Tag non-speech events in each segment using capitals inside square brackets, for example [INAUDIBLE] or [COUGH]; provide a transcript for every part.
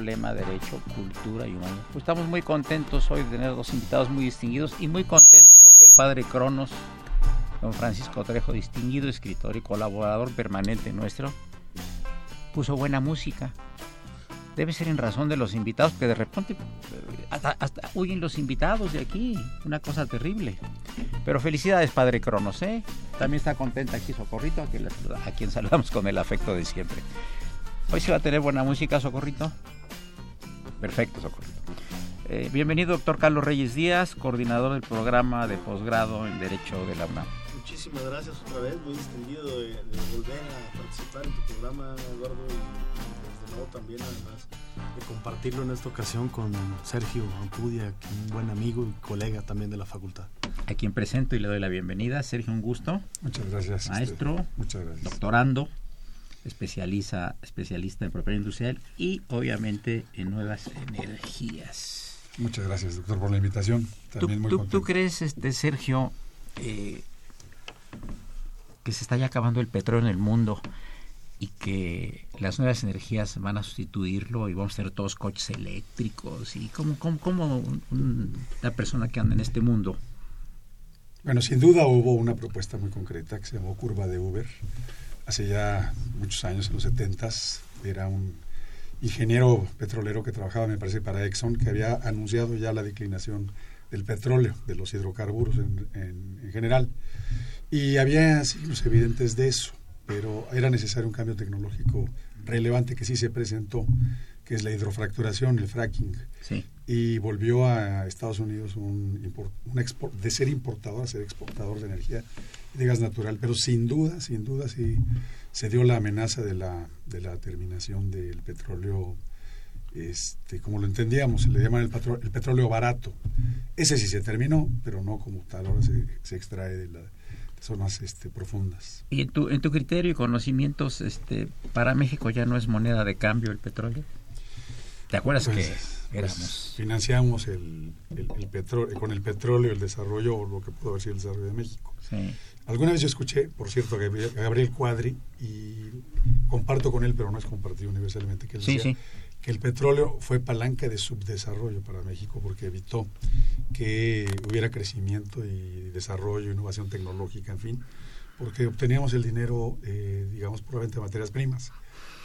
Lema Derecho, Cultura y Humanismo. Pues estamos muy contentos hoy de tener dos invitados muy distinguidos y muy contentos porque el padre Cronos, don Francisco Trejo, distinguido escritor y colaborador permanente nuestro, puso buena música debe ser en razón de los invitados, que de repente hasta, huyen los invitados de aquí, una cosa terrible. Pero felicidades, Padre Cronos, ¿eh? También está contenta aquí Socorrito, a quien saludamos con el afecto de siempre. Hoy se va a tener buena música, Socorrito. Perfecto, Socorrito. Eh, bienvenido, doctor Carlos Reyes Díaz, coordinador del programa de posgrado en Derecho de la UNAM. Muchísimas gracias otra vez, muy distinguido de, de volver a participar en tu programa, Eduardo, y también además de compartirlo en esta ocasión con Sergio Ampudia, un buen amigo y colega también de la facultad. A quien presento y le doy la bienvenida. Sergio, un gusto. Muchas gracias. Maestro, muchas gracias. doctorando, especializa, especialista en propiedad industrial y obviamente en nuevas energías. Muchas gracias, doctor, por la invitación. También ¿Tú, tú, crees, este, Sergio, eh, que se está ya acabando el petróleo en el mundo? y que las nuevas energías van a sustituirlo y vamos a ser todos coches eléctricos y cómo, cómo, la persona que anda en este mundo. Bueno, sin duda hubo una propuesta muy concreta que se llamó Curva de Uber. Hace ya muchos años, en los 70 era un ingeniero petrolero que trabajaba, me parece, para Exxon, que había anunciado ya la declinación del petróleo, de los hidrocarburos en, en general. Y había signos evidentes de eso pero era necesario un cambio tecnológico relevante que sí se presentó, que es la hidrofracturación, el fracking. Y volvió a Estados Unidos un, de ser importador a ser exportador de energía y de gas natural. Pero sin duda, sin duda, sí se dio la amenaza de la, de la terminación del petróleo, este, como lo entendíamos, le llaman el, el petróleo barato. Ese sí se terminó, pero no como tal, ahora se, se extrae de la zonas este, profundas. ¿Y en tu, en tu criterio y conocimientos, este, para México ya no es moneda de cambio el petróleo? ¿Te acuerdas pues, que pues, éramos? financiamos el, el, petróleo, con el petróleo el desarrollo, o lo que pudo haber sido el desarrollo de México. Sí. Alguna vez yo escuché, por cierto, a Gabriel Cuadri, y comparto con él, pero no es compartido universalmente, que él sí, sí que el petróleo fue palanca de subdesarrollo para México porque evitó que hubiera crecimiento y desarrollo, innovación tecnológica, en fin, porque obteníamos el dinero, eh, digamos, puramente de materias primas.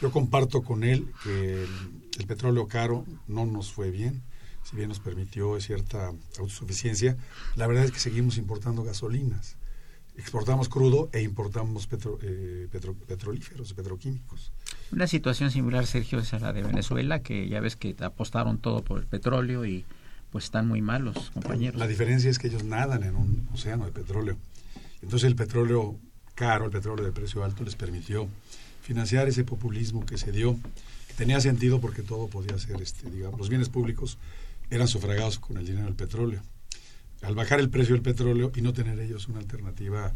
Yo comparto con él que el, petróleo caro no nos fue bien, si bien nos permitió cierta autosuficiencia, la verdad es que seguimos importando gasolinas. Exportamos crudo e importamos petro, eh, petrolíferos, petroquímicos. Una situación similar, Sergio, es la de Venezuela, que ya ves que apostaron todo por el petróleo y pues están muy malos, compañeros. La diferencia es que ellos nadan en un océano de petróleo. Entonces el petróleo caro, el petróleo de precio alto les permitió financiar ese populismo que se dio, que tenía sentido porque todo podía ser, este, digamos, los bienes públicos eran sufragados con el dinero del petróleo. Al bajar el precio del petróleo y no tener ellos una alternativa,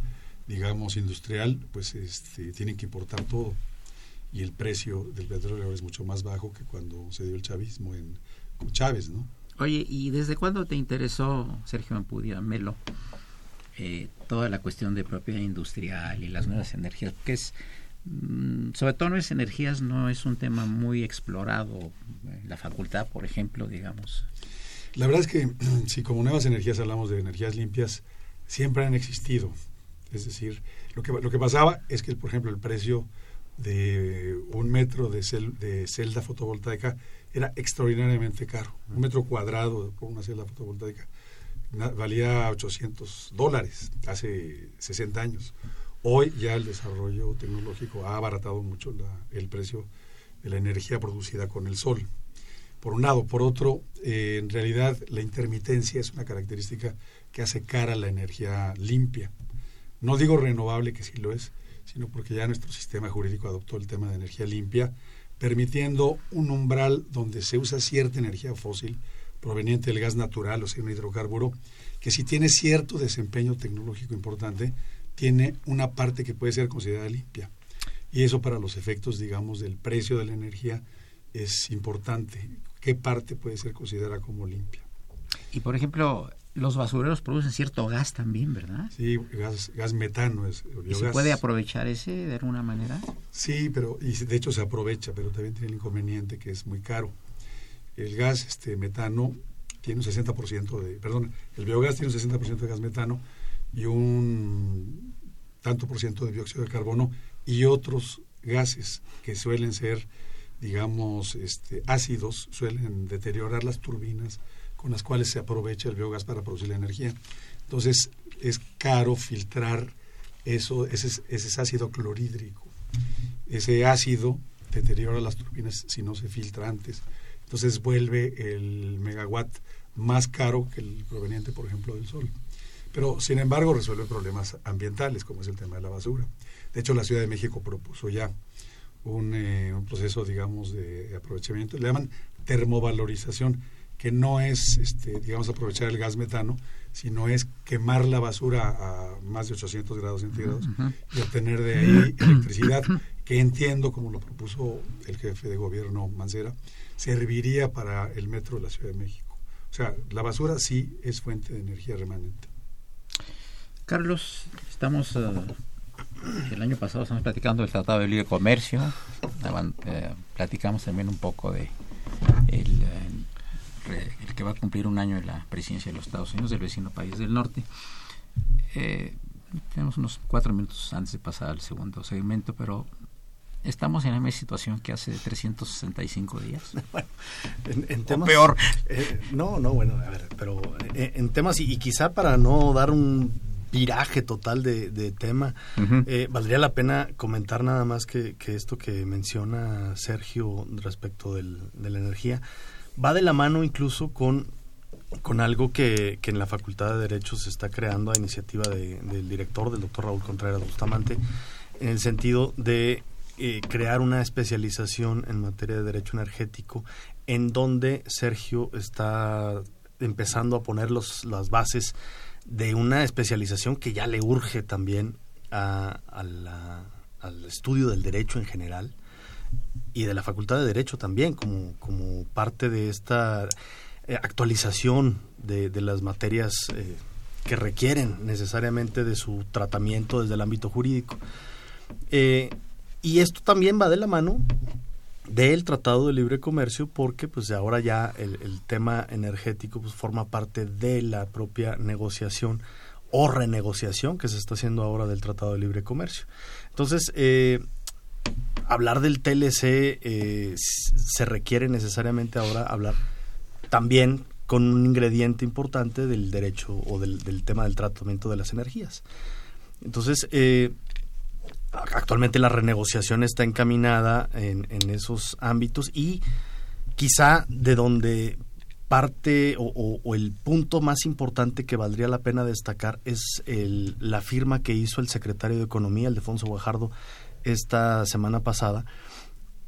digamos, industrial, pues este, tienen que importar todo. Y el precio del petróleo es mucho más bajo que cuando se dio el chavismo en, con Chávez, ¿no? Oye, ¿y desde cuándo te interesó, Sergio Ampudia, Melo, eh, toda la cuestión de propiedad industrial y las nuevas energías? Porque es, sobre todo nuevas energías no es un tema muy explorado en la facultad, por ejemplo, digamos. La verdad es que [CLEARS THROAT] si como nuevas energías hablamos de energías limpias, siempre han existido. Es decir, lo que, lo que pasaba es que, por ejemplo, el precio de un metro de, de celda fotovoltaica era extraordinariamente caro. Un metro cuadrado por una celda fotovoltaica valía 800 dólares hace 60 años. Hoy ya el desarrollo tecnológico ha abaratado mucho el precio de la energía producida con el sol. Por un lado. Por otro, eh, en realidad la intermitencia es una característica que hace cara a la energía limpia. No digo renovable, que sí lo es, sino porque ya nuestro sistema jurídico adoptó el tema de energía limpia, permitiendo un umbral donde se usa cierta energía fósil proveniente del gas natural, o sea, un hidrocarburo, que si tiene cierto desempeño tecnológico importante, tiene una parte que puede ser considerada limpia. Y eso para los efectos, digamos, del precio de la energía es importante. ¿Qué parte puede ser considerada como limpia? Y por ejemplo, los basureros producen cierto gas también, ¿verdad? Sí, gas, gas metano es ¿Y se puede aprovechar ese de alguna manera? Sí, pero y de hecho se aprovecha, pero también tiene el inconveniente que es muy caro. El gas este metano tiene un 60% de, perdón, el biogás tiene un 60% de gas metano y un tanto por ciento de dióxido de carbono y otros gases que suelen ser, digamos, este, ácidos, suelen deteriorar las turbinas con las cuales se aprovecha el biogás para producir la energía. Entonces es caro filtrar eso, ese, ese ácido clorhídrico. Ese ácido deteriora las turbinas si no se filtra antes. Entonces vuelve el megawatt más caro que el proveniente, por ejemplo, del sol. Pero, sin embargo, resuelve problemas ambientales, como es el tema de la basura. De hecho, la Ciudad de México propuso ya un, eh, un proceso, digamos, de aprovechamiento. Le llaman termovalorización que no es, este, digamos, aprovechar el gas metano, sino es quemar la basura a más de 800 grados centígrados y obtener de ahí electricidad, que entiendo, como lo propuso el jefe de gobierno Mancera, serviría para el metro de la Ciudad de México. O sea, la basura sí es fuente de energía remanente. Carlos, estamos... Eh, el año pasado estamos platicando del Tratado de Libre Comercio, eh, platicamos también un poco de el, eh, el que va a cumplir un año en la presidencia de los Estados Unidos, del vecino país del norte. Eh, tenemos unos cuatro minutos antes de pasar al segundo segmento, pero estamos en la misma situación que hace 365 días. [LAUGHS] bueno, en, temas, peor. Eh, no, no, bueno, a ver, pero en, temas, y, quizá para no dar un viraje total de, tema, valdría la pena comentar nada más que, esto que menciona Sergio respecto de la energía va de la mano incluso con, con algo que, que en la Facultad de Derecho se está creando a iniciativa del director, del doctor Raúl Contreras Bustamante, en el sentido de eh, crear una especialización en materia de derecho energético, en donde Sergio está empezando a poner los, las bases de una especialización que ya le urge también a, al estudio del derecho en general y de la Facultad de Derecho también, como, como parte de esta eh, actualización de, de, las materias eh, que requieren necesariamente de su tratamiento desde el ámbito jurídico. Eh, y esto también va de la mano del Tratado de Libre Comercio porque pues ahora ya el, tema energético pues forma parte de la propia negociación o renegociación que se está haciendo ahora del Tratado de Libre Comercio. Entonces, eh, hablar del TLC eh, se requiere necesariamente ahora hablar también con un ingrediente importante del derecho o del, tema del tratamiento de las energías. Entonces, eh, actualmente la renegociación está encaminada en, esos ámbitos y quizá de donde parte o, el punto más importante que valdría la pena destacar es la firma que hizo el secretario de Economía, Alfonso Guajardo, esta semana pasada,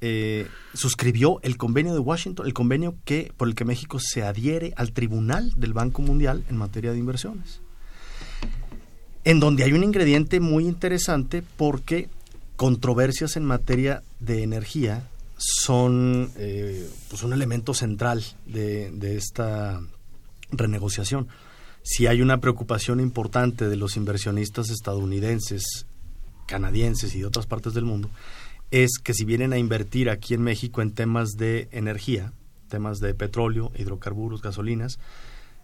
eh, suscribió el convenio de Washington, el convenio que por el que México se adhiere al Tribunal del Banco Mundial en materia de inversiones. En donde hay un ingrediente muy interesante porque controversias en materia de energía son eh, pues un elemento central de, de esta renegociación. Si hay una preocupación importante de los inversionistas estadounidenses, canadienses y de otras partes del mundo, es que si vienen a invertir aquí en México en temas de energía, temas de petróleo, hidrocarburos, gasolinas,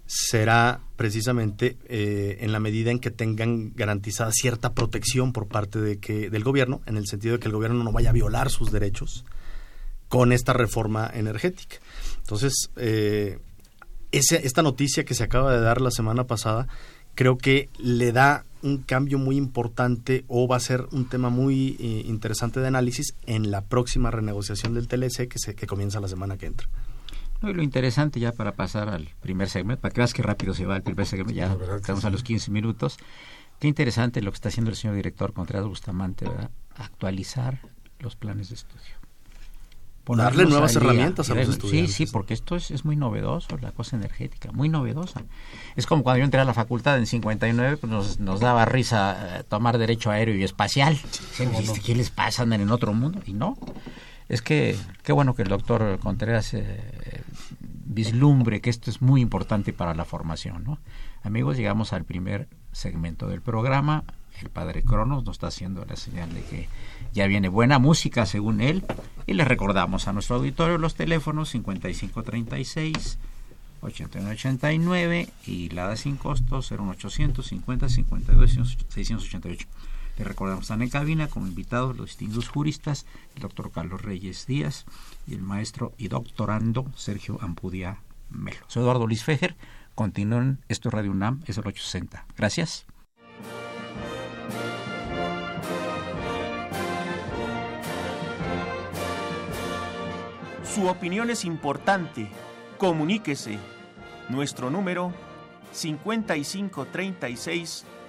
será precisamente eh, en la medida en que tengan garantizada cierta protección por parte de que, del gobierno, en el sentido de que el gobierno no vaya a violar sus derechos con esta reforma energética. Entonces, eh, esta noticia que se acaba de dar la semana pasada, creo que le da un cambio muy importante o va a ser un tema muy eh, interesante de análisis en la próxima renegociación del TLC que, se, que comienza la semana que entra. No, y lo interesante ya para pasar al primer segmento, para que veas qué rápido se va el primer segmento, ya estamos a los 15 minutos. Qué interesante lo que está haciendo el señor director Contreras Bustamante, ¿verdad? Actualizar los planes de estudio. Darle nuevas herramientas a los estudiantes. Sí, sí, porque esto es, es, muy novedoso, la cosa energética, muy novedosa. Es como cuando yo entré a la facultad en 59, pues nos, nos daba risa eh, tomar derecho aéreo y espacial. ¿Qué les pasa? En otro mundo. Y no, es que qué bueno que el doctor Contreras eh, vislumbre que esto es muy importante para la formación. ¿no? Amigos, llegamos al primer segmento del programa. El padre Cronos nos está haciendo la señal de que ya viene buena música según él. Y le recordamos a nuestro auditorio los teléfonos 5536 8989 y la da sin costo 01800 50 52 688. Le recordamos, están en cabina como invitados los distintos juristas, el doctor Carlos Reyes Díaz y el maestro y doctorando Sergio Ampudia Melo. Soy Eduardo Luis Fejer. Continúen, esto es Radio UNAM, es el 860. Gracias. Su opinión es importante. Comuníquese. Nuestro número 5536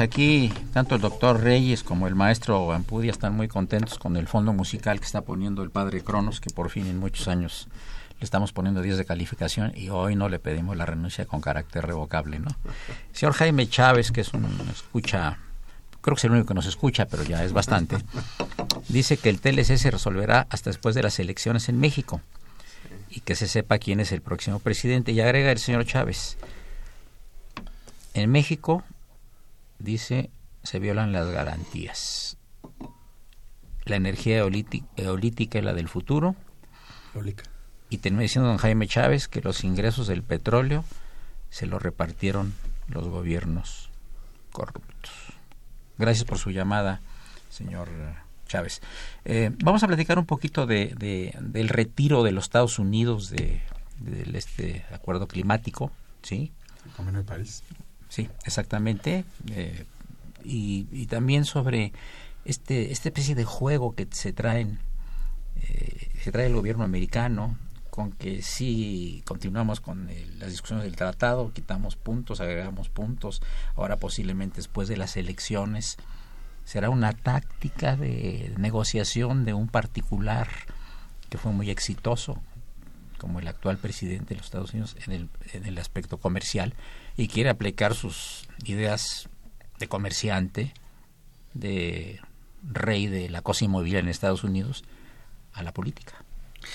Pues aquí tanto el doctor Reyes como el maestro Ampudia están muy contentos con el fondo musical que está poniendo el padre Cronos, que por fin en muchos años le estamos poniendo 10 de calificación y hoy no le pedimos la renuncia con carácter revocable, ¿no? [LAUGHS] Señor Jaime Chávez, que es un escucha, creo que es el único que nos escucha, pero ya es bastante, dice que el TLC se resolverá hasta después de las elecciones en México y que se sepa quién es el próximo presidente. Y agrega el señor Chávez, en México, dice, se violan las garantías. La energía eolítica es la del futuro. Y termina diciendo don Jaime Chávez que los ingresos del petróleo se los repartieron los gobiernos corruptos. Gracias por su llamada, señor Chávez. Eh, vamos a platicar un poquito de, del retiro de los Estados Unidos de, este acuerdo climático, ¿sí? El Convenio de París. Sí, exactamente. Eh, y, también sobre este esta especie de juego que se traen eh, se trae el gobierno americano con que si continuamos con las discusiones del tratado, quitamos puntos, agregamos puntos, ahora posiblemente después de las elecciones será una táctica de negociación de un particular que fue muy exitoso, como el actual presidente de los Estados Unidos en el, en el aspecto comercial, y quiere aplicar sus ideas de comerciante, de rey de la cosa inmobiliaria en Estados Unidos, a la política.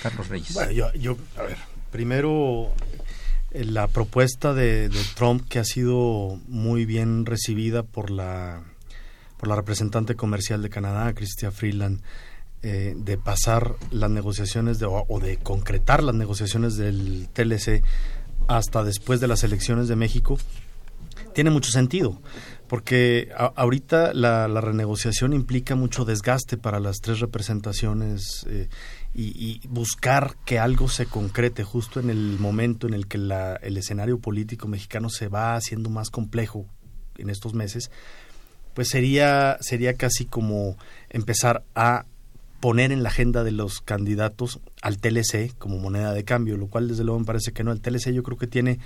Carlos Reyes. Bueno, yo, a ver, primero eh, la propuesta de, Trump que ha sido muy bien recibida por la por la representante comercial de Canadá, Chrystia Freeland, eh, de pasar las negociaciones de, o, de concretar las negociaciones del TLC hasta después de las elecciones de México, tiene mucho sentido, porque ahorita la, renegociación implica mucho desgaste para las tres representaciones eh, y, buscar que algo se concrete justo en el momento en el que el escenario político mexicano se va haciendo más complejo en estos meses, pues sería, sería casi como empezar a poner en la agenda de los candidatos al TLC como moneda de cambio, lo cual desde luego me parece que no. El TLC yo creo que tiene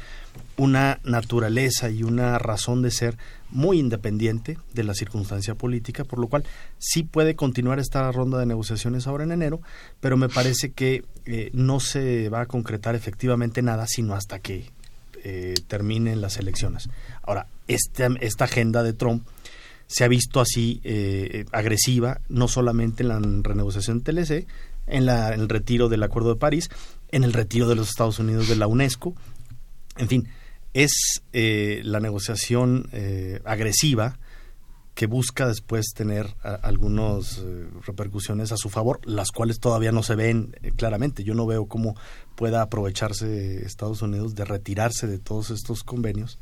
una naturaleza y una razón de ser muy independiente de la circunstancia política, por lo cual sí puede continuar esta ronda de negociaciones ahora en enero, pero me parece que eh, no se va a concretar efectivamente nada sino hasta que eh, terminen las elecciones. Ahora, esta, esta agenda de Trump se ha visto así eh, agresiva, no solamente en la renegociación del TLC, en, la, el retiro del Acuerdo de París, en el retiro de los Estados Unidos de la UNESCO, en fin, es eh, la negociación eh, agresiva que busca después tener algunas repercusiones a su favor, las cuales todavía no se ven claramente. Yo no veo cómo pueda aprovecharse Estados Unidos de retirarse de todos estos convenios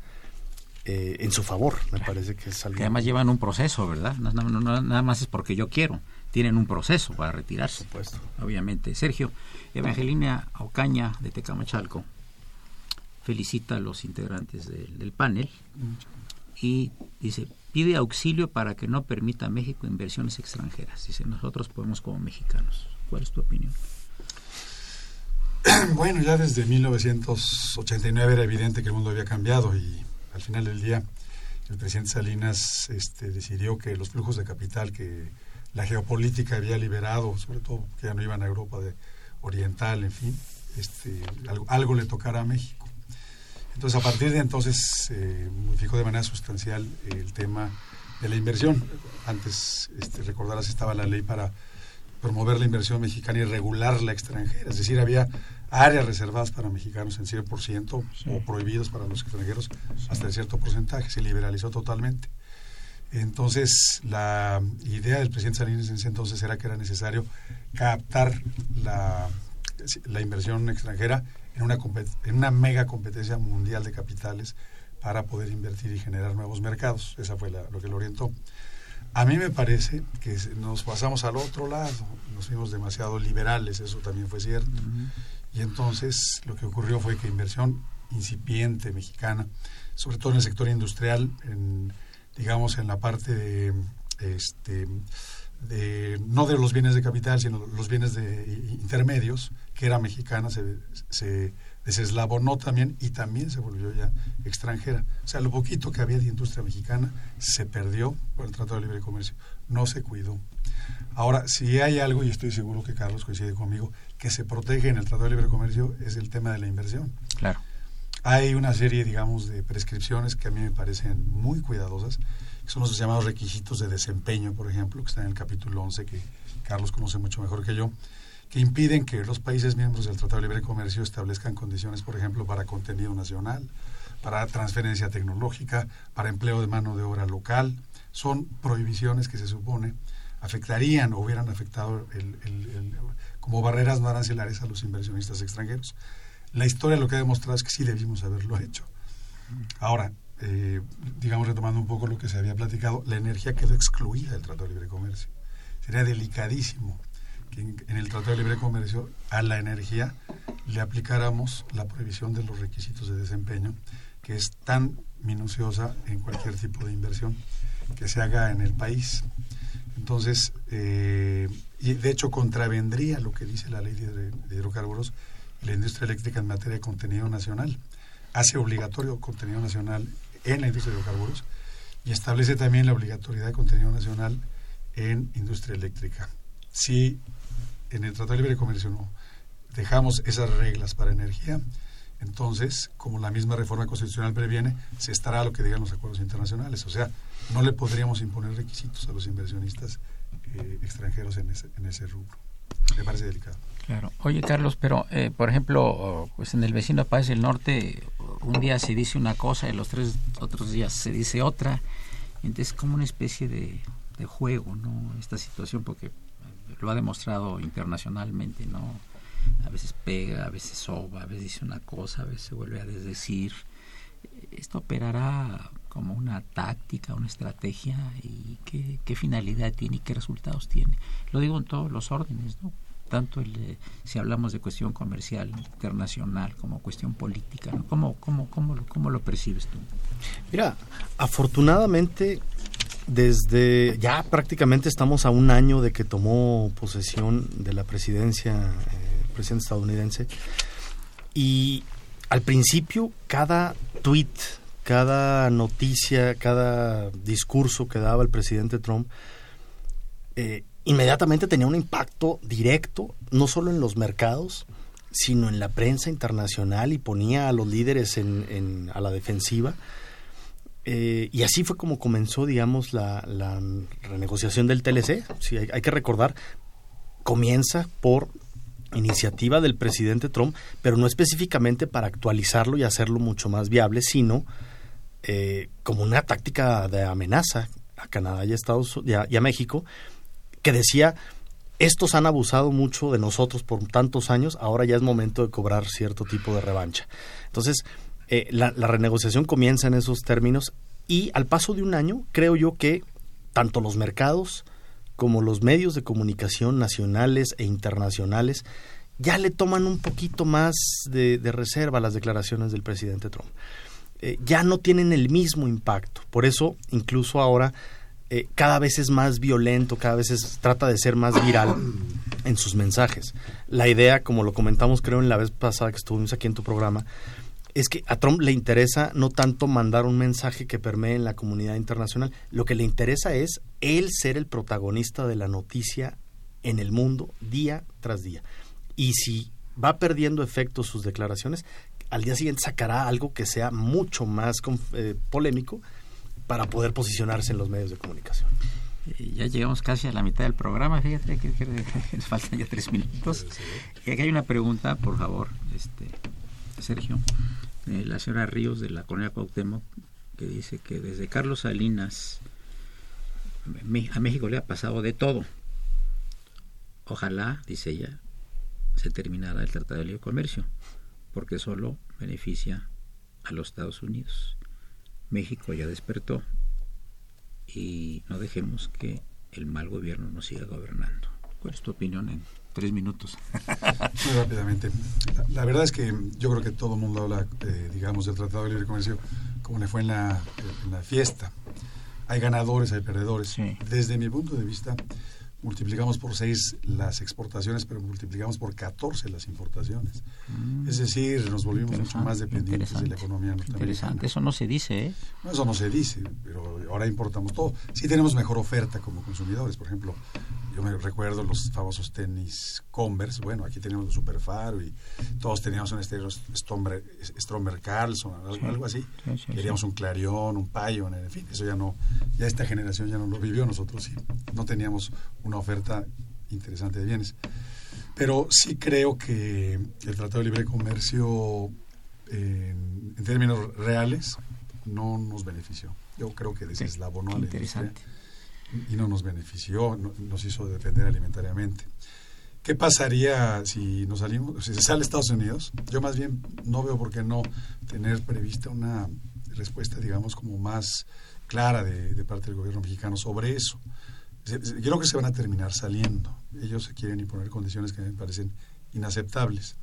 eh, en su favor. Me parece que es algo. Que además llevan un proceso, ¿verdad? No, nada más es porque yo quiero. Tienen un proceso para retirarse. Por supuesto. Obviamente. Sergio, Evangelina Ocaña de Tecamachalco felicita a los integrantes del panel y dice pide auxilio para que no permita a México inversiones extranjeras. Dice, nosotros podemos como mexicanos. ¿Cuál es tu opinión? [CLEARS THROAT] Bueno, ya desde 1989 era evidente que el mundo había cambiado y al final del día el presidente Salinas este, decidió que los flujos de capital que la geopolítica había liberado, sobre todo que ya no iban a Europa de oriental, en fin, este, algo, le tocara a México. Entonces, a partir de entonces se modificó de manera sustancial el tema de la inversión. Antes, este, recordarás, estaba la ley para promover la inversión mexicana y regular la extranjera. Es decir, había áreas reservadas para mexicanos en 100% o prohibidas para los extranjeros hasta en cierto porcentaje. Se liberalizó totalmente. Entonces, la idea del presidente Salinas en ese entonces era que era necesario captar la, la inversión extranjera en una, en una mega competencia mundial de capitales para poder invertir y generar nuevos mercados. Esa fue lo que lo orientó. A mí me parece que nos pasamos al otro lado, nos fuimos demasiado liberales, eso también fue cierto. Y entonces lo que ocurrió fue que inversión incipiente mexicana, sobre todo en el sector industrial, en, digamos en la parte de, este, de, no de los bienes de capital, sino los bienes de intermedios, que era mexicana, se, se deseslabonó también y también se volvió ya extranjera. O sea, lo poquito que había de industria mexicana se perdió por el Tratado de Libre Comercio, no se cuidó. Ahora, si hay algo, y estoy seguro que Carlos coincide conmigo, que se protege en el Tratado de Libre Comercio es el tema de la inversión. Claro. Hay una serie, digamos, de prescripciones que a mí me parecen muy cuidadosas, son los llamados requisitos de desempeño, por ejemplo, que están en el capítulo 11, que Carlos conoce mucho mejor que yo, que impiden que los países miembros del Tratado de Libre Comercio establezcan condiciones, por ejemplo, para contenido nacional, para transferencia tecnológica, para empleo de mano de obra local. Son prohibiciones que se supone afectarían o hubieran afectado como barreras no arancelares a los inversionistas extranjeros. La historia lo que ha demostrado es que sí debimos haberlo hecho. Ahora, eh, digamos, retomando un poco lo que se había platicado, la energía quedó excluida del Tratado de Libre Comercio. Sería delicadísimo que en, en, el Tratado de Libre Comercio a la energía le aplicáramos la prohibición de los requisitos de desempeño, que es tan minuciosa en cualquier tipo de inversión que se haga en el país. Entonces, eh, y de hecho contravendría lo que dice la ley de, hidrocarburos y la industria eléctrica en materia de contenido nacional. Hace obligatorio contenido nacional en la industria de hidrocarburos y establece también la obligatoriedad de contenido nacional en industria eléctrica. Si en el Tratado de Libre Comercio no dejamos esas reglas para energía, entonces, como la misma reforma constitucional previene, se estará a lo que digan los acuerdos internacionales. O sea, no le podríamos imponer requisitos a los inversionistas eh, extranjeros en ese, en ese rubro. Me parece delicado. Claro. Oye, Carlos, pero, eh, por ejemplo, pues en el vecino país del norte, un día se dice una cosa y los tres otros días se dice otra. Entonces, como una especie de, de juego, ¿no? Esta situación, porque lo ha demostrado internacionalmente, ¿no? A veces pega, a veces soba, a veces dice una cosa, a veces se vuelve a desdecir. Esto operará como una táctica, una estrategia y qué, finalidad tiene y qué resultados tiene. Lo digo en todos los órdenes, ¿no? tanto el, si hablamos de cuestión comercial internacional como cuestión política. ¿no? ¿Cómo, cómo, cómo, cómo lo percibes tú? Mira, afortunadamente desde ya prácticamente estamos a un año de que tomó posesión de la presidencia eh, presidente estadounidense y al principio cada tweet, cada noticia, cada discurso que daba el presidente Trump eh, inmediatamente tenía un impacto directo, no solo en los mercados, sino en la prensa internacional y ponía a los líderes a la defensiva. Eh, y así fue como comenzó, digamos, la, renegociación del TLC. Sí, hay, que recordar, comienza por iniciativa del presidente Trump, pero no específicamente para actualizarlo y hacerlo mucho más viable, sino eh, como una táctica de amenaza a Canadá y a, Estados, y a México, que decía, estos han abusado mucho de nosotros por tantos años, ahora ya es momento de cobrar cierto tipo de revancha. Entonces, eh, la, renegociación comienza en esos términos y al paso de un año, creo yo que tanto los mercados como los medios de comunicación nacionales e internacionales ya le toman un poquito más de, reserva a las declaraciones del presidente Trump. Eh, ya no tienen el mismo impacto. Por eso, incluso ahora, eh, cada vez es más violento, cada vez trata de ser más viral en sus mensajes. La idea, como lo comentamos creo en la vez pasada que estuvimos aquí en tu programa, es que a Trump le interesa no tanto mandar un mensaje que permee en la comunidad internacional, lo que le interesa es él ser el protagonista de la noticia en el mundo día tras día. Y si va perdiendo efecto sus declaraciones, al día siguiente sacará algo que sea mucho más eh, polémico para poder posicionarse en los medios de comunicación. Ya llegamos casi a la mitad del programa, fíjate que, nos faltan ya tres minutos. Y aquí hay una pregunta, por favor, este Sergio. Eh, la señora Ríos de la colonia Cuauhtémoc, que dice que desde Carlos Salinas a México le ha pasado de todo. Ojalá, dice ella, se terminara el Tratado de Libre Comercio, porque solo beneficia a los Estados Unidos. México ya despertó y no dejemos que el mal gobierno nos siga gobernando. ¿Cuál es tu opinión en tres minutos? [LAUGHS] Muy rápidamente. La, verdad es que yo creo que todo el mundo habla, eh, digamos, del Tratado de Libre Comercio como le fue en la, en la fiesta. Hay ganadores, hay perdedores. Desde mi punto de vista, multiplicamos por 6 las exportaciones, pero multiplicamos por 14 las importaciones. Mm. Es decir, nos volvimos mucho más dependientes de la economía norteamericana. Interesante, eso no se dice, ¿eh? No, eso no se dice, pero ahora importamos todo. Sí tenemos mejor oferta como consumidores, por ejemplo, yo me recuerdo los famosos tenis Converse, bueno, aquí teníamos un Superfaro y todos teníamos un estilo Stromberg Carlson, algo, así. Queríamos un Clarion, un Payon, en fin, eso ya no, ya esta generación ya no lo vivió, nosotros sí, no teníamos una oferta interesante de bienes. Pero sí creo que el Tratado de Libre Comercio, en, términos reales, no nos benefició. Yo creo que deseslabonó a la Interesante y no nos benefició, nos hizo depender alimentariamente. ¿Qué pasaría si nos salimos, si se sale Estados Unidos? Yo más bien no veo por qué no tener prevista una respuesta, digamos, como más clara de, parte del gobierno mexicano sobre eso. Yo creo que se van a terminar saliendo. Ellos se quieren imponer condiciones que me parecen inaceptables.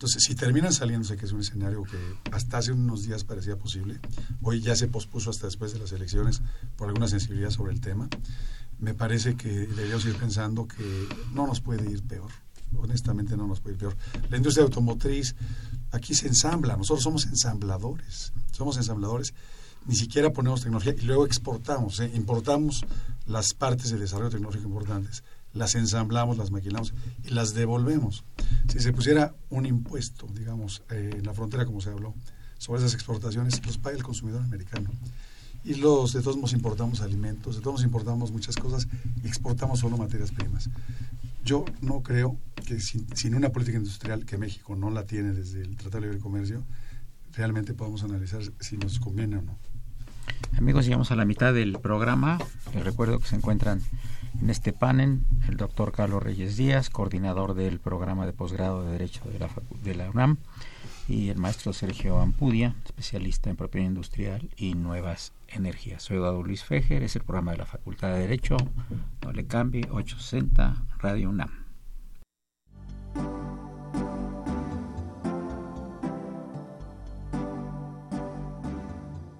Entonces, si terminan saliéndose, que es un escenario que hasta hace unos días parecía posible, hoy ya se pospuso hasta después de las elecciones por alguna sensibilidad sobre el tema, me parece que deberíamos ir pensando que no nos puede ir peor. Honestamente no nos puede ir peor. La industria automotriz aquí se ensambla, nosotros somos ensambladores, somos ensambladores, ni siquiera ponemos tecnología y luego exportamos, ¿eh? importamos las partes de desarrollo tecnológico importantes las ensamblamos, las maquilamos y las devolvemos. Si se pusiera un impuesto, digamos, eh, en la frontera, como se habló, sobre esas exportaciones, los paga el consumidor americano. Y los, de todos modos importamos alimentos, de todos modos importamos muchas cosas y exportamos solo materias primas. Yo no creo que sin, sin una política industrial que México no la tiene desde el Tratado de Libre Comercio, realmente podamos analizar si nos conviene o no. Amigos, llegamos a la mitad del programa. Les recuerdo que se encuentran en este panel, el doctor Carlos Reyes Díaz, coordinador del programa de posgrado de Derecho de la, UNAM, y el maestro Sergio Ampudia, especialista en propiedad industrial y nuevas energías. Soy Eduardo Luis Fejer, es el programa de la Facultad de Derecho, no le cambie, 860 Radio UNAM.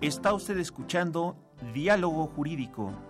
Está usted escuchando Diálogo Jurídico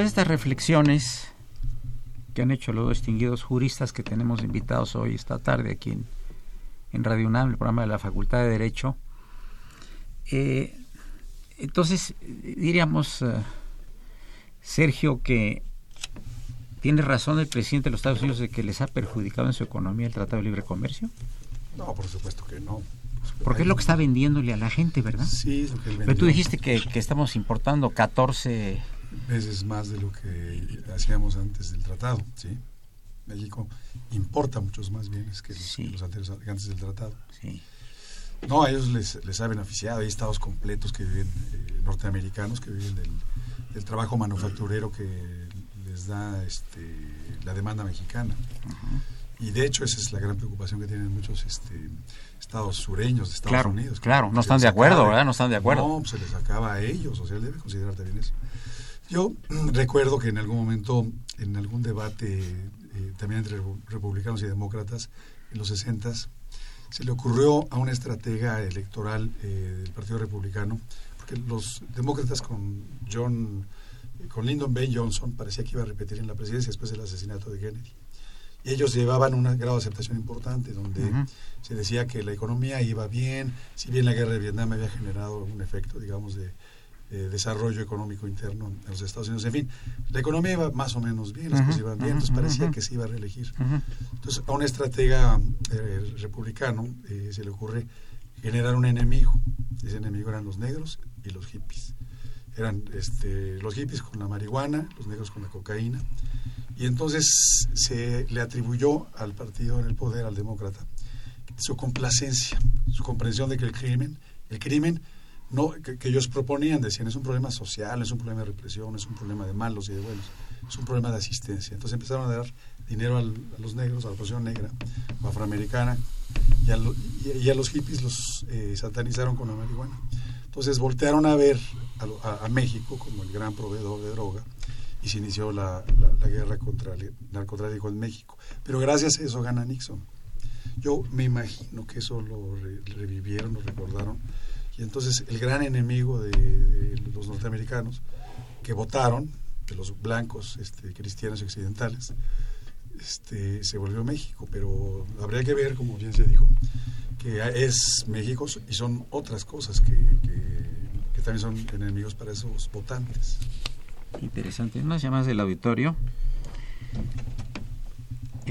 Después de estas reflexiones que han hecho los distinguidos juristas que tenemos invitados hoy, esta tarde, aquí en, Radio UNAM, el programa de la Facultad de Derecho, eh, entonces diríamos, eh, Sergio, que ¿Tiene razón el presidente de los Estados Unidos de que les ha perjudicado en su economía el Tratado de Libre Comercio? No, por supuesto que no. Porque es lo que está vendiéndole a la gente, ¿verdad? Sí, es lo que él Pero tú dijiste que, que estamos importando 14... veces más de lo que hacíamos antes del tratado, ¿sí? México importa muchos más bienes que los, Sí. que los anteriores, que antes del tratado. Sí. No, a ellos les, les ha beneficiado. Hay estados completos que viven, eh, norteamericanos, que viven del, del trabajo manufacturero que les da este, la demanda mexicana. Y de hecho esa es la gran preocupación que tienen muchos este, estados sureños de Estados Claro, Unidos. claro, no están de acuerdo, acabe. ¿verdad? No están de acuerdo. No, pues se les acaba a ellos, o sea, él debe considerar también eso. Yo mm, recuerdo que en algún momento, en algún debate eh, también entre repu- republicanos y demócratas, en los 60 se le ocurrió a una estratega electoral eh, del Partido Republicano, porque los demócratas con John, eh, con Lyndon B. Johnson parecía que iba a repetir en la presidencia después del asesinato de Kennedy. Y ellos llevaban un grado de aceptación importante, donde se decía que la economía iba bien, si bien la guerra de Vietnam había generado un efecto, digamos, de eh, desarrollo económico interno en los Estados Unidos. En fin, la economía iba más o menos bien, las cosas iban bien, entonces parecía que se iba a reelegir. Entonces, a un estratega eh, republicano eh, se le ocurre generar un enemigo. Ese enemigo eran los negros y los hippies. Eran este, los hippies con la marihuana, los negros con la cocaína. Y entonces se le atribuyó al partido en el poder, al demócrata, su complacencia, su comprensión de que el crimen, el crimen no, que, ellos proponían, decían, es un problema social, es un problema de represión, es un problema de malos y de buenos, es un problema de asistencia. Entonces empezaron a dar dinero a los negros, a la población negra afroamericana, y a, los hippies los eh, satanizaron con la marihuana. Entonces voltearon a ver a, México como el gran proveedor de droga y se inició la, guerra contra el narcotráfico en México. Pero gracias a eso gana Nixon. Yo me imagino que eso lo re- revivieron, lo recordaron. Y entonces el gran enemigo de, los norteamericanos que votaron, de los blancos este, cristianos occidentales, este, se volvió México. Pero habría que ver, como bien se dijo, que es México y son otras cosas que también son enemigos para esos votantes. Interesante. Unas llamadas del auditorio.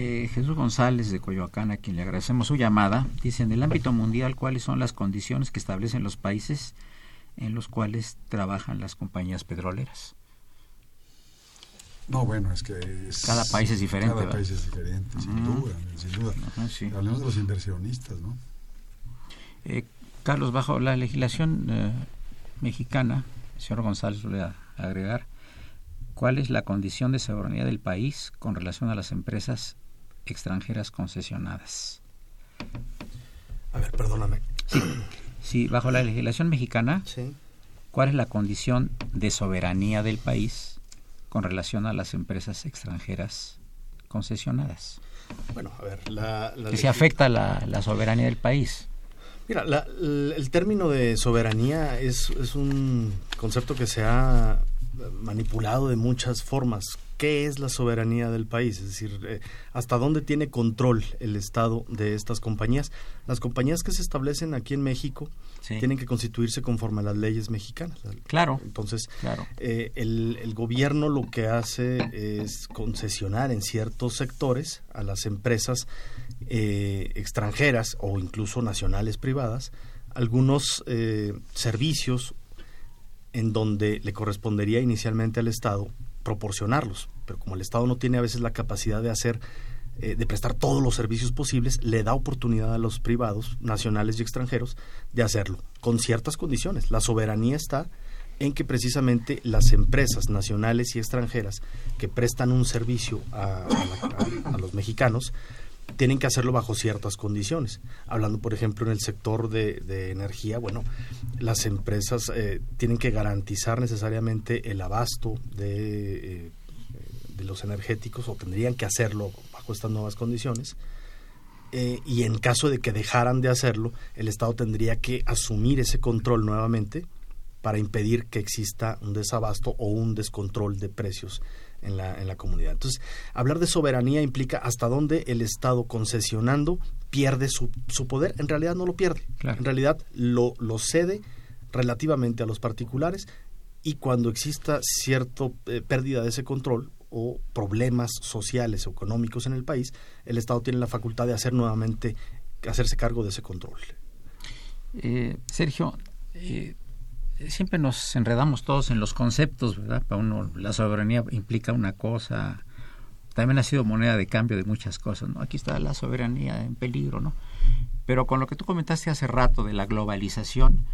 Eh, Jesús González de Coyoacán, a quien le agradecemos su llamada, dice, en el ámbito mundial, ¿cuáles son las condiciones que establecen los países en los cuales trabajan las compañías petroleras? No, bueno, es que es- Cada país es diferente, Cada ¿verdad? país es diferente, sin duda, sin duda. Sí. Hablemos de los inversionistas, ¿no? Eh, Carlos, bajo la legislación eh, mexicana, señor González, le voy a agregar, ¿cuál es la condición de soberanía del país con relación a las empresas extranjeras concesionadas? A ver, perdóname. Sí, bajo la legislación mexicana, Sí. ¿cuál es la condición de soberanía del país con relación a las empresas extranjeras concesionadas? Bueno, a ver, la, la ¿Qué se afecta la, la soberanía del país? Mira, la- el término de soberanía es, es un concepto que se ha manipulado de muchas formas. ¿Qué es la soberanía del país? Es decir, eh, ¿hasta dónde tiene control el Estado de estas compañías? Las compañías que se establecen aquí en México Sí. tienen que constituirse conforme a las leyes mexicanas. Claro, Entonces, claro. eh, el, el gobierno lo que hace es concesionar en ciertos sectores a las empresas eh, extranjeras o incluso nacionales privadas algunos servicios en donde le correspondería inicialmente al Estado proporcionarlos, pero como el Estado no tiene a veces la capacidad de hacer eh, de prestar todos los servicios posibles, le da oportunidad a los privados, nacionales y extranjeros, de hacerlo, con ciertas condiciones. La soberanía está en que precisamente las empresas nacionales y extranjeras que prestan un servicio a, los mexicanos tienen que hacerlo bajo ciertas condiciones. Hablando, por ejemplo, en el sector de, de energía, bueno, las empresas eh, tienen que garantizar necesariamente el abasto de, eh, los energéticos o tendrían que hacerlo bajo estas nuevas condiciones. Eh, y en caso de que dejaran de hacerlo, el Estado tendría que asumir ese control nuevamente para impedir que exista un desabasto o un descontrol de precios en la, en la comunidad. Entonces, hablar de soberanía implica hasta dónde el Estado concesionando pierde su, su poder. En realidad no lo pierde. Claro. En realidad lo, lo cede relativamente a los particulares y cuando exista cierta pérdida de ese control o problemas sociales o económicos en el país, el Estado tiene la facultad de hacer nuevamente, hacerse cargo de ese control. Eh, Sergio, eh, siempre nos enredamos todos en los conceptos, ¿verdad? Para uno la soberanía implica una cosa, también ha sido moneda de cambio de muchas cosas, ¿no? Aquí está la soberanía en peligro, ¿no? Pero con lo que tú comentaste hace rato de la globalización,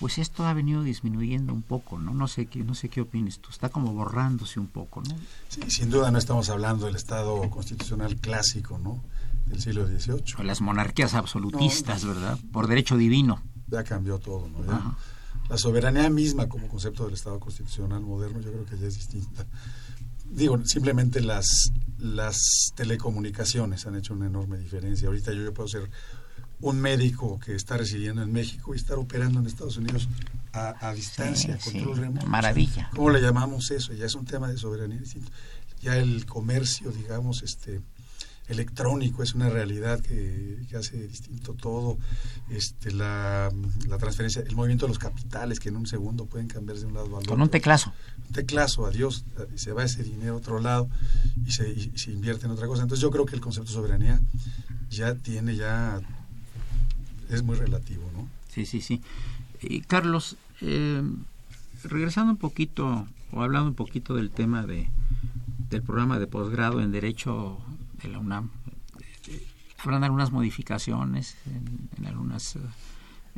pues esto ha venido disminuyendo un poco, ¿no? No sé qué, no sé qué opinas tú, está como borrándose un poco, ¿no? Sí, sin duda no estamos hablando del Estado constitucional clásico, ¿no? Del siglo XVIII. O las monarquías absolutistas, ¿verdad? Por derecho divino. Ya cambió todo, ¿no? La soberanía misma como concepto del Estado constitucional moderno yo creo que ya es distinta. Digo, simplemente las, las telecomunicaciones han hecho una enorme diferencia. Ahorita yo, yo puedo ser un médico que está residiendo en México y estar operando en Estados Unidos a, distancia, control remoto. Maravilla. ¿Cómo le llamamos eso? Ya es un tema de soberanía distinto. Ya el comercio, digamos, este electrónico es una realidad que, hace distinto todo. Este, la, transferencia, el movimiento de los capitales que en un segundo pueden cambiar de un lado al otro. Con un teclazo. Un teclazo, adiós, se va ese dinero a otro lado y se, se invierte en otra cosa. Entonces yo creo que el concepto de soberanía ya tiene, ya es muy relativo, ¿no? Sí, sí, sí. Y Carlos, eh, regresando un poquito o hablando un poquito del tema de del programa de posgrado en Derecho de la UNAM, habrán algunas modificaciones en, en algunas eh,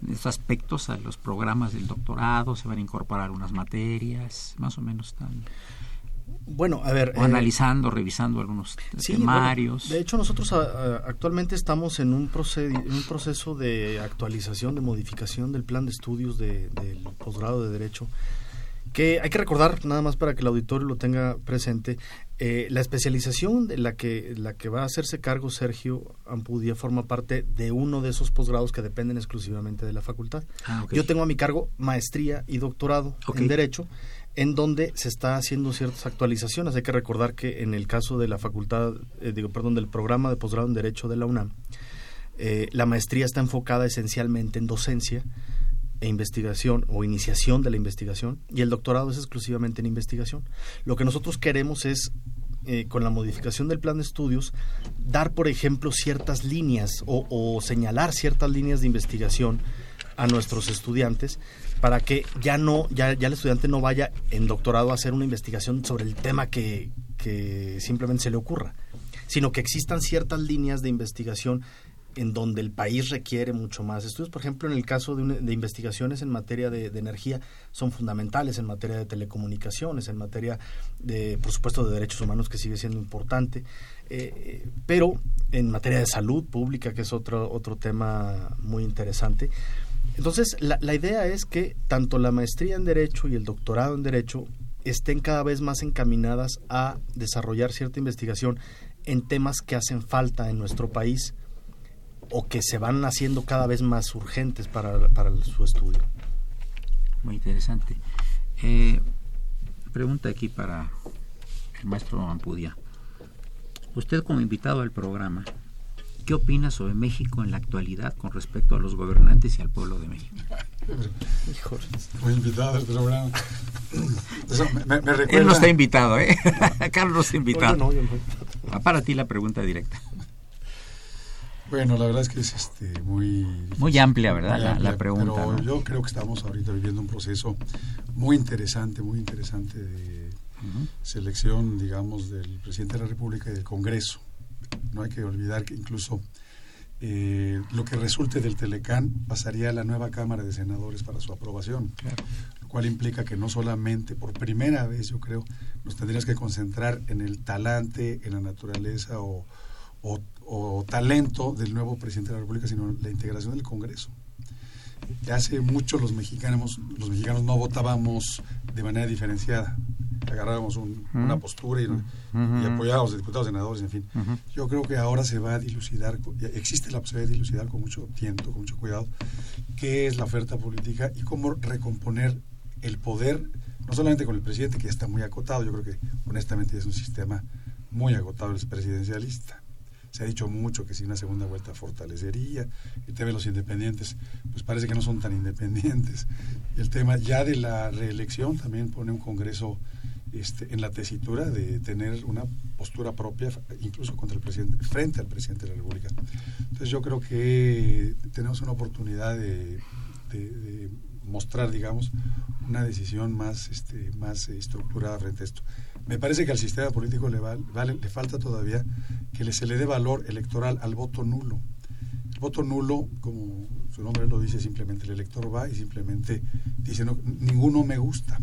en estos aspectos a los programas del doctorado, se van a incorporar algunas materias, más o menos están bueno, a ver. O analizando, revisando algunos sí, de hecho, nosotros actualmente estamos en un, en un proceso de actualización, de modificación del plan de estudios del posgrado de Derecho. Que hay que recordar, nada más para que el auditorio lo tenga presente, eh, la especialización de la que, la que va a hacerse cargo Sergio Ampudia forma parte de uno de esos posgrados que dependen exclusivamente de la facultad. Ah, Yo tengo a mi cargo maestría y doctorado en Derecho en donde se está haciendo ciertas actualizaciones. Hay que recordar que en el caso de la facultad, eh, digo, perdón, del programa de posgrado en Derecho de la UNAM, eh, la maestría está enfocada esencialmente en docencia e investigación o iniciación de la investigación y el doctorado es exclusivamente en investigación. Lo que nosotros queremos es, eh, con la modificación del plan de estudios, dar, por ejemplo, ciertas líneas o, o señalar ciertas líneas de investigación a nuestros estudiantes para que ya no, ya, ya el estudiante no vaya en doctorado a hacer una investigación sobre el tema que, que simplemente se le ocurra, sino que existan ciertas líneas de investigación en donde el país requiere mucho más estudios. Por ejemplo, en el caso de, de investigaciones en materia de, energía, son fundamentales en materia de telecomunicaciones, en materia de, por supuesto, de derechos humanos, que sigue siendo importante, eh, pero en materia de salud pública, que es otro, otro tema muy interesante. Entonces, la idea es que tanto la maestría en Derecho y el doctorado en Derecho estén cada vez más encaminadas a desarrollar cierta investigación en temas que hacen falta en nuestro país o que se van haciendo cada vez más urgentes para, para su estudio. Muy interesante. Eh, pregunta aquí para el maestro Ampudia. Usted como invitado al programa, ¿Qué opina sobre México en la actualidad con respecto a los gobernantes y al pueblo de México? [LAUGHS] Muy invitado al programa. Él no está invitado, ¿eh? [LAUGHS] Carlos no está invitado. Para ti la pregunta directa. Bueno, la verdad es que es este, muy... Muy amplia, ¿verdad? la, pregunta. Pero yo creo que estamos ahorita viviendo un proceso muy interesante, muy interesante de selección, digamos, del presidente de la República y del Congreso. No hay que olvidar que incluso eh, lo que resulte del Telecán pasaría a la nueva Cámara de Senadores para su aprobación, lo cual implica que no solamente, por primera vez yo creo, nos tendrías que concentrar en el talante, en la naturaleza o, talento del nuevo presidente de la República, sino la integración del Congreso. Hace mucho los mexicanos, los mexicanos no votábamos de manera diferenciada agarrábamos una postura y, apoyábamos a diputados, senadores, en fin. Yo creo que ahora se va a dilucidar, existe la posibilidad de dilucidar con mucho tiento, con mucho cuidado, qué es la oferta política y cómo recomponer el poder, no solamente con el presidente, que ya está muy acotado, yo creo que honestamente es un sistema muy agotado el presidencialista. Se ha dicho mucho que si una segunda vuelta fortalecería. El tema de los independientes, pues parece que no son tan independientes. El tema ya de la reelección también pone un Congreso este, en la tesitura de tener una postura propia, incluso contra el presidente, frente al presidente de la República. Entonces yo creo que tenemos una oportunidad de, mostrar, digamos, una decisión más, este, más estructurada frente a esto. Me parece que al sistema político le, vale, le falta todavía que se le dé valor electoral al voto nulo. El voto nulo, como su nombre lo dice, simplemente el elector va y simplemente dice, no, ninguno me gusta.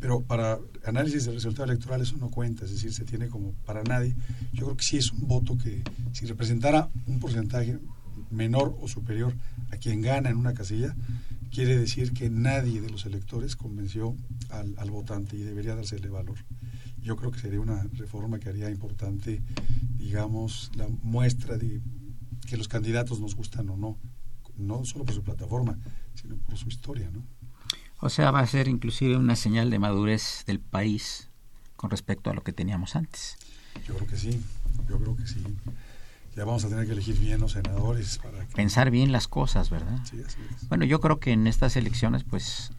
Pero para análisis del resultado electoral eso no cuenta, es decir, se tiene como para nadie. Yo creo que sí es un voto que si representara un porcentaje menor o superior a quien gana en una casilla, quiere decir que nadie de los electores convenció al, al votante y debería dársele valor yo creo que sería una reforma que haría importante, digamos, la muestra de que los candidatos nos gustan o no, no solo por su plataforma, sino por su historia, ¿no? O sea, va a ser inclusive una señal de madurez del país con respecto a lo que teníamos antes. Yo creo que sí, yo creo que sí. Ya vamos a tener que elegir bien los senadores para pensar bien las cosas, ¿verdad? Sí, así es. Bueno, yo creo que en estas elecciones, pues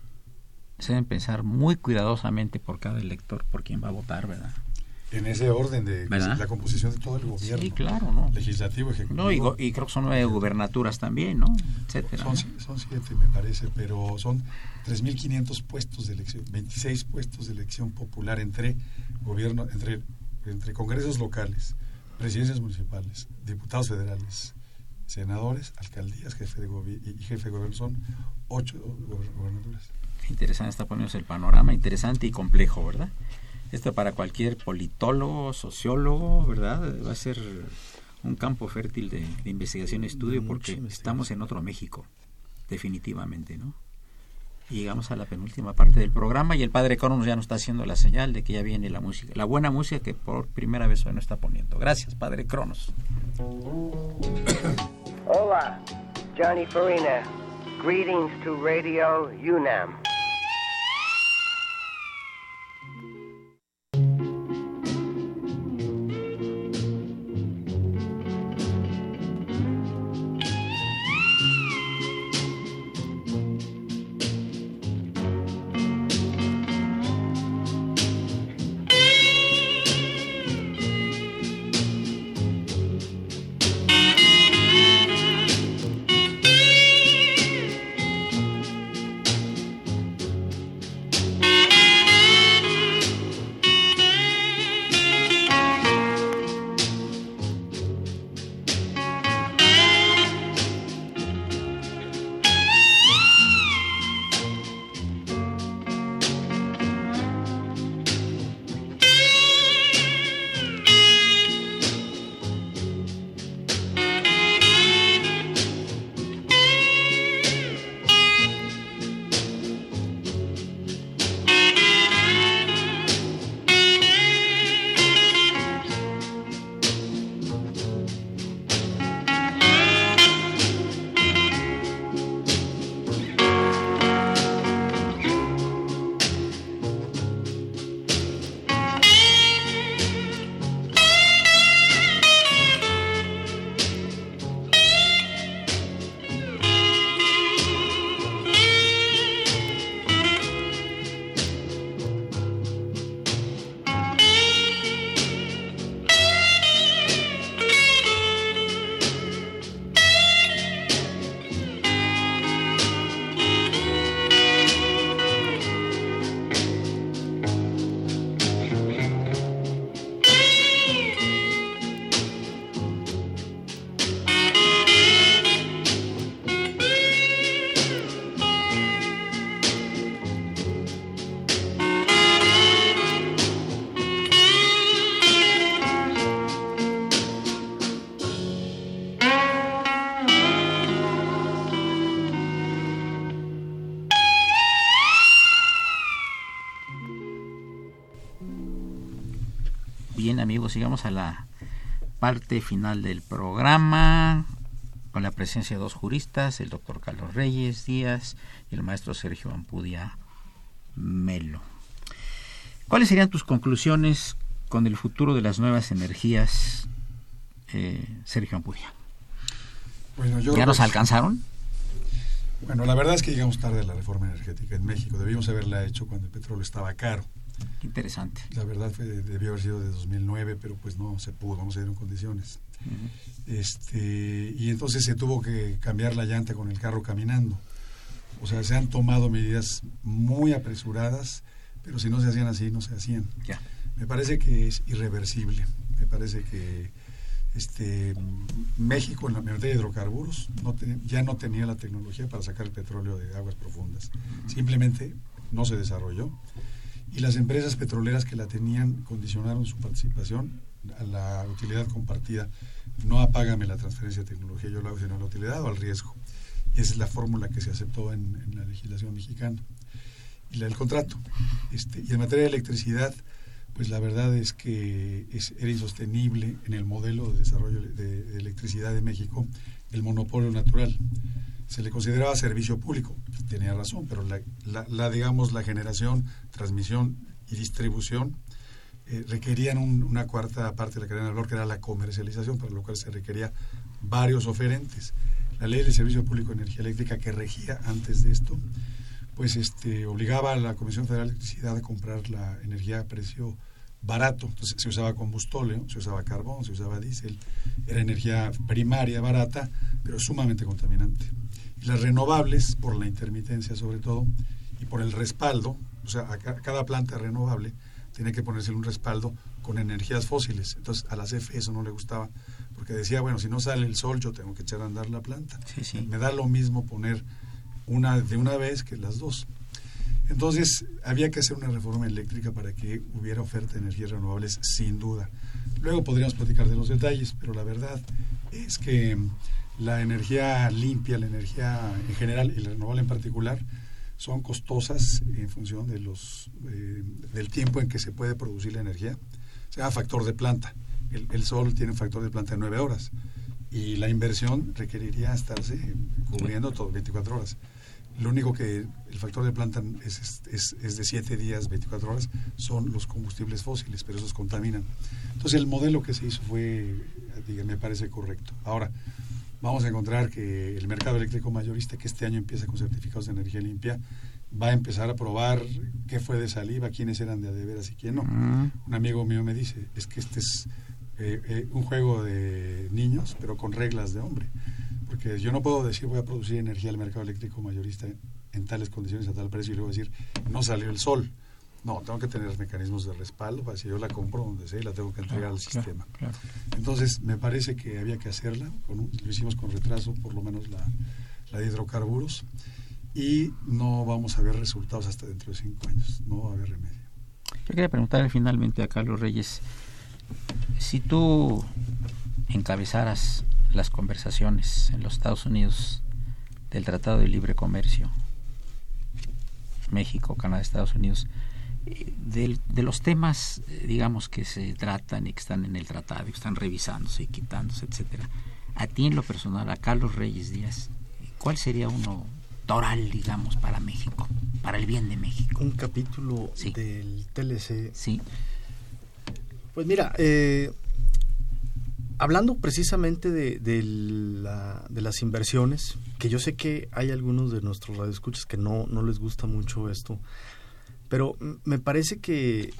se deben pensar muy cuidadosamente por cada elector, por quién va a votar, ¿verdad? En ese orden de la composición de todo el gobierno. Sí, claro, ¿no? Legislativo, ejecutivo. No, y, creo que son nueve gubernaturas también, ¿no? Etcétera, son, son siete, me parece, pero son 3.500 puestos de elección, 26 puestos de elección popular entre gobierno, entre, entre congresos locales, presidencias municipales, diputados federales, senadores, alcaldías, jefe de y jefe de gobierno. Son ocho gobernaturas interesante está poniéndose el panorama, interesante y complejo, ¿verdad? Esto para cualquier politólogo, sociólogo, ¿verdad? Va a ser un campo fértil de, investigación y estudio porque estamos en otro México, definitivamente, ¿no? Y llegamos a la penúltima parte del programa y el padre Cronos ya nos está haciendo la señal de que ya viene la música, la buena música que por primera vez hoy nos está poniendo. Gracias, padre Cronos. Hola, Johnny Farina. Greetings to Radio UNAM. Amigos, llegamos a la parte final del programa con la presencia de dos juristas, el doctor Carlos Reyes Díaz y el maestro Sergio Ampudia Melo. ¿Cuáles serían tus conclusiones con el futuro de las nuevas energías, eh, Sergio Ampudia? ¿Ya nos alcanzaron? Bueno, la verdad es que llegamos tarde a la reforma energética en México. Debíamos haberla hecho cuando el petróleo estaba caro Interesante. La verdad fue, debió haber sido de 2009, pero pues no se pudo, no se dieron condiciones. este, y entonces se tuvo que cambiar la llanta con el carro caminando. O sea, se han tomado medidas muy apresuradas, pero si no se hacían así, no se hacían. Ya. Me parece que es irreversible. Me parece que este, México en la materia de hidrocarburos no ten- ya no tenía la tecnología para sacar el petróleo de aguas profundas. Simplemente no se desarrolló. Y las empresas petroleras que la tenían condicionaron su participación a la utilidad compartida. No apágame la transferencia de tecnología, yo lo hago sino la utilidad o al riesgo. Y esa es la fórmula que se aceptó en, la legislación mexicana. Y la del contrato. Este, y en materia de electricidad, pues la verdad es que es- era insostenible en el modelo de desarrollo de, de electricidad de México el monopolio natural. Se le consideraba servicio público, tenía razón, pero la, digamos, la generación, transmisión y distribución eh, requerían un- una cuarta parte de la cadena de valor, que era la comercialización, para lo cual se requería varios oferentes. La ley del Servicio Público de Energía Eléctrica que regía antes de esto, pues este obligaba a la Comisión Federal de Electricidad a comprar la energía a precio barato. Entonces se usaba combustóleo, se usaba carbón, se usaba diésel. Era energía primaria, barata, pero sumamente contaminante. Las renovables, por la intermitencia sobre todo, y por el respaldo, o sea, a ca- cada planta renovable tenía que ponerse un respaldo con energías fósiles. Entonces a la CFE eso no le gustaba, porque decía, bueno, si no sale el sol, yo tengo que echar a andar la planta. Sí, sí. Me da lo mismo poner una de una vez que las dos. Entonces, había que hacer una reforma eléctrica para que hubiera oferta de energías renovables, sin duda. Luego podríamos platicar de los detalles, pero la verdad es que la energía limpia, la energía en general y la renovable en particular, son costosas en función de los eh, del tiempo en que se puede producir la energía. Se llama factor de planta. El, sol tiene un factor de planta de 9 horas y la inversión requeriría estarse cubriendo todo 24 horas. Lo único que el factor de planta es, es, es de 7 días, 24 horas, son los combustibles fósiles, pero esos contaminan. Entonces el modelo que se hizo fue, me parece correcto. Ahora, vamos a encontrar que el mercado eléctrico mayorista, que este año empieza con certificados de energía limpia, va a empezar a probar qué fue de saliva, quiénes eran de a de veras y quién no. Mm. Un amigo mío me dice, es que este es eh, eh, un juego de niños, pero con reglas de hombre. Porque yo no puedo decir voy a producir energía al mercado eléctrico mayorista en tales condiciones, a tal precio, y luego decir, no salió el sol. No, tengo que tener mecanismos de respaldo para si yo la compro donde sea y la tengo que entregar al Claro, sistema. claro. Entonces, me parece que había que hacerla, con un- lo hicimos con retraso, por lo menos la, la de hidrocarburos, y no vamos a ver resultados hasta dentro de cinco años, no va a haber remedio. Yo quería preguntarle finalmente a Carlos Reyes, si tú encabezaras las conversaciones en los Estados Unidos del Tratado de Libre Comercio, México, Canadá, Estados Unidos, del- de, los temas, eh, digamos, que se tratan y que están en el tratado, y que están revisándose y quitándose, etcétera, a ti en lo personal, a Carlos Reyes Díaz, ¿cuál sería uno toral, digamos, para México, para el bien de México? Un capítulo Sí. del TLC. Sí, Pues mira, eh, hablando precisamente de, de la- de las inversiones, que yo sé que hay algunos de nuestros radioescuchas que no, no les gusta mucho esto, pero me parece que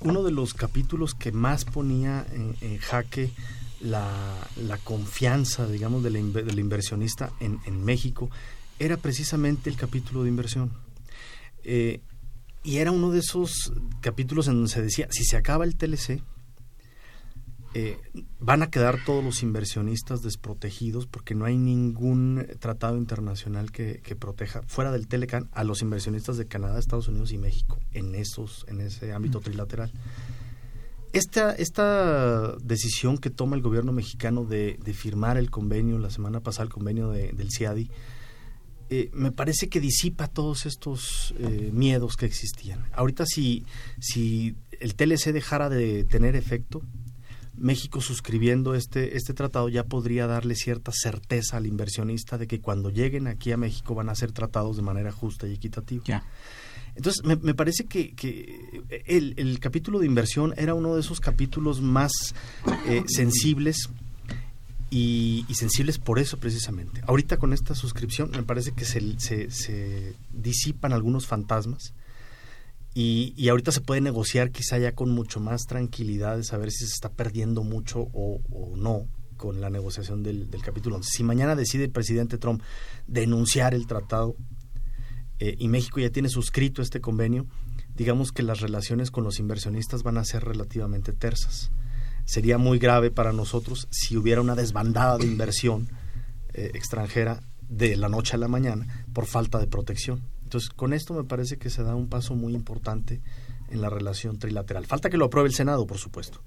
uno de los capítulos que más ponía en, jaque la, la confianza, digamos, del inversionista en, en México era precisamente el capítulo de inversión. Eh, y era uno de esos capítulos en donde se decía, si se acaba el TLC, eh, van a quedar todos los inversionistas desprotegidos porque no hay ningún tratado internacional que, que proteja fuera del Telecan a los inversionistas de Canadá, Estados Unidos y México en esos en ese ámbito trilateral. Esta, esta decisión que toma el gobierno mexicano de, de firmar el convenio, la semana pasada el convenio de- del CIADI, eh, me parece que disipa todos estos eh, miedos que existían. Ahorita si, si el TLC dejara de tener efecto, México suscribiendo este, este tratado ya podría darle cierta certeza al inversionista de que cuando lleguen aquí a México van a ser tratados de manera justa y equitativa. Entonces, me, me parece que, que el, el capítulo de inversión era uno de esos capítulos más eh, sensibles y, y sensibles por eso precisamente. Ahorita con esta suscripción me parece que se, se, se disipan algunos fantasmas Y, y, ahorita se puede negociar quizá ya con mucho más tranquilidad de saber si se está perdiendo mucho o, o no con la negociación del, del, capítulo 11. Si mañana decide el presidente Trump denunciar el tratado eh, y México ya tiene suscrito este convenio, digamos que las relaciones con los inversionistas van a ser relativamente tersas. Sería muy grave para nosotros si hubiera una desbandada de inversión eh, extranjera de la noche a la mañana por falta de protección. Entonces, con esto me parece que se da un paso muy importante en la relación trilateral. Falta que lo apruebe el Senado, por supuesto,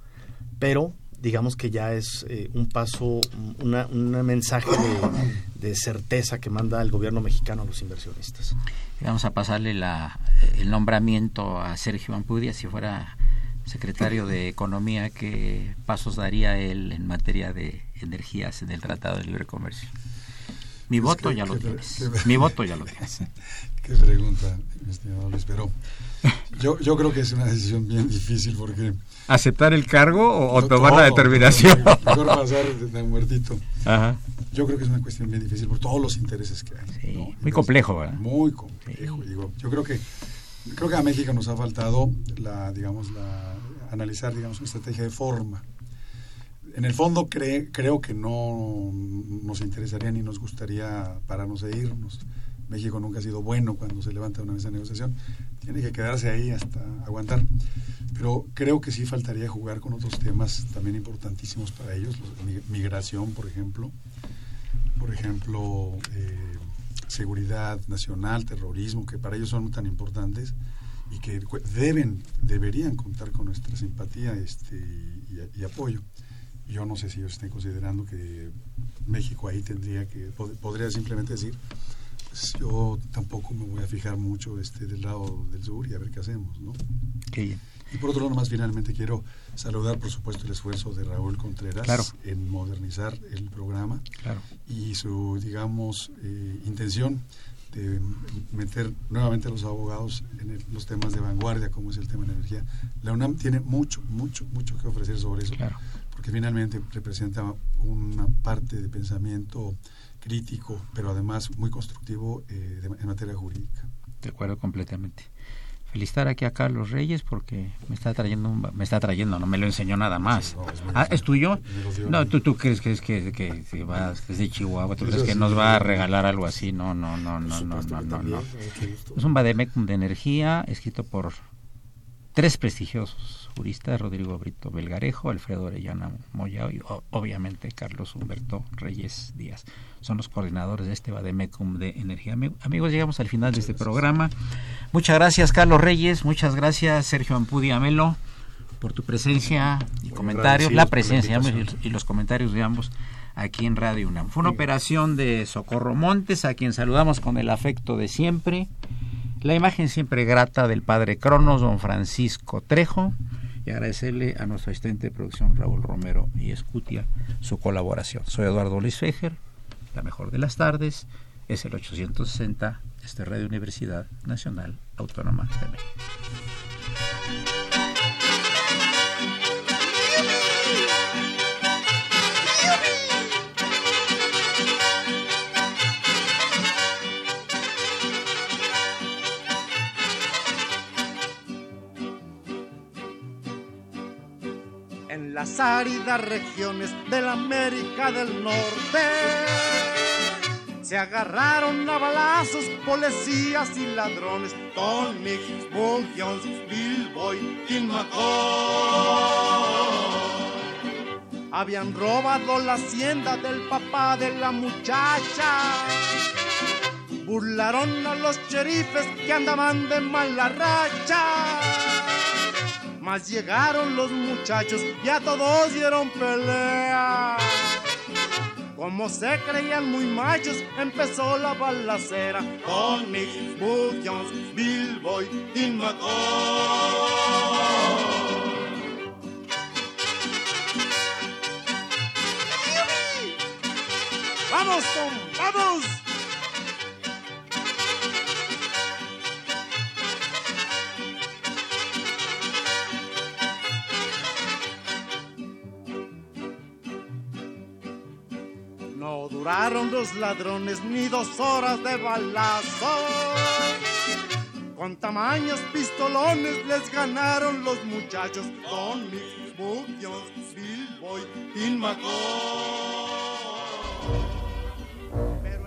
pero digamos que ya es eh, un paso, una, un mensaje de, de, certeza que manda el gobierno mexicano a los inversionistas. Vamos a pasarle la, el nombramiento a Sergio Ampudia, si fuera secretario de Economía, ¿qué pasos daría él en materia de energías en el Tratado de Libre Comercio? Mi voto ya lo tienes. Mi voto ya lo tienes. [LAUGHS] Qué pregunta, estimado Luis, pero yo, yo creo que es una decisión bien difícil porque... ¿Aceptar el cargo o, o tomar la determinación? Mejor pasar de muertito. Ajá. Yo creo que es una cuestión bien difícil por todos los intereses que hay. Sí, ¿no? Muy complejo, ¿verdad? Muy complejo. Sí. Digo, yo creo que creo que a México nos ha faltado la, digamos, la, analizar, digamos, una estrategia de forma. En el fondo cre, creo que no nos interesaría ni nos gustaría pararnos e irnos. México nunca ha sido bueno cuando se levanta una mesa de negociación. Tiene que quedarse ahí hasta aguantar. Pero creo que sí faltaría jugar con otros temas también importantísimos para ellos. Migración, por ejemplo. Por ejemplo, eh, seguridad nacional, terrorismo, que para ellos son tan importantes y que deben, deberían contar con nuestra simpatía este, y, apoyo. Yo no sé si ellos estén considerando que México ahí tendría que, pod podría simplemente decir, yo tampoco me voy a fijar mucho este, del lado del sur y a ver qué hacemos, ¿no? Qué bien. Y por otro lado, más finalmente quiero saludar, por supuesto, el esfuerzo de Raúl Contreras claro. en modernizar el programa claro. y su, digamos, eh, intención de meter nuevamente a los abogados en el, los temas de vanguardia, como es el tema de la energía. La UNAM tiene mucho, mucho, mucho que ofrecer sobre eso, claro. porque finalmente representa una parte de pensamiento crítico, pero además muy constructivo eh, de, en materia jurídica. De acuerdo completamente. Felicitar aquí a Carlos Reyes porque me está trayendo un, me está trayendo no me lo enseñó nada más. Sí, no, es, ah es tuyo no tú tú crees que es que, que, que es de Chihuahua tú crees que nos va a regalar algo así no no no no no no no, no. es un vademecum de energía escrito por tres prestigiosos juristas Rodrigo Brito Belgarejo Alfredo Orellana Moya y obviamente Carlos Humberto Reyes Díaz son los coordinadores de este Vademecum de Energía. Amigos, llegamos al final de este programa. Muchas gracias, Carlos Reyes. Muchas gracias, Sergio Ampudia Melo, por tu presencia y Muy comentarios, la presencia la y los comentarios de ambos aquí en Radio UNAM. Fue una operación de Socorro Montes, a quien saludamos con el afecto de siempre. La imagen siempre grata del padre Cronos, don Francisco Trejo y agradecerle a nuestro asistente de producción Raúl Romero y Escutia su colaboración. Soy Eduardo Luis Fejer, la mejor de las tardes es el 860 este Radio Universidad Nacional Autónoma de México. Las áridas regiones de la América del Norte se agarraron a balazos policías y ladrones. Tony, Bull Jones, McCoy. Habían robado la hacienda del papá de la muchacha. Burlaron a los sheriffes que andaban de mala racha. Mas llegaron los muchachos y a todos dieron pelea. Como se creían muy machos, empezó la balacera con Nick, Bull Jones, Billboy, Tim McCoy. ¡Vamos, Tom! ¡Vamos! Duraron los ladrones ni dos horas de balazo. Con tamaños pistolones les ganaron los muchachos. Don Mick, Buck Jones, Bill Boy, Tin Pero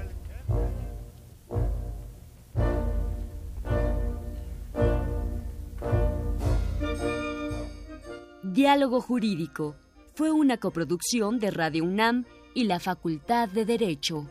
Diálogo Jurídico fue una coproducción de Radio UNAM y la Facultad de Derecho.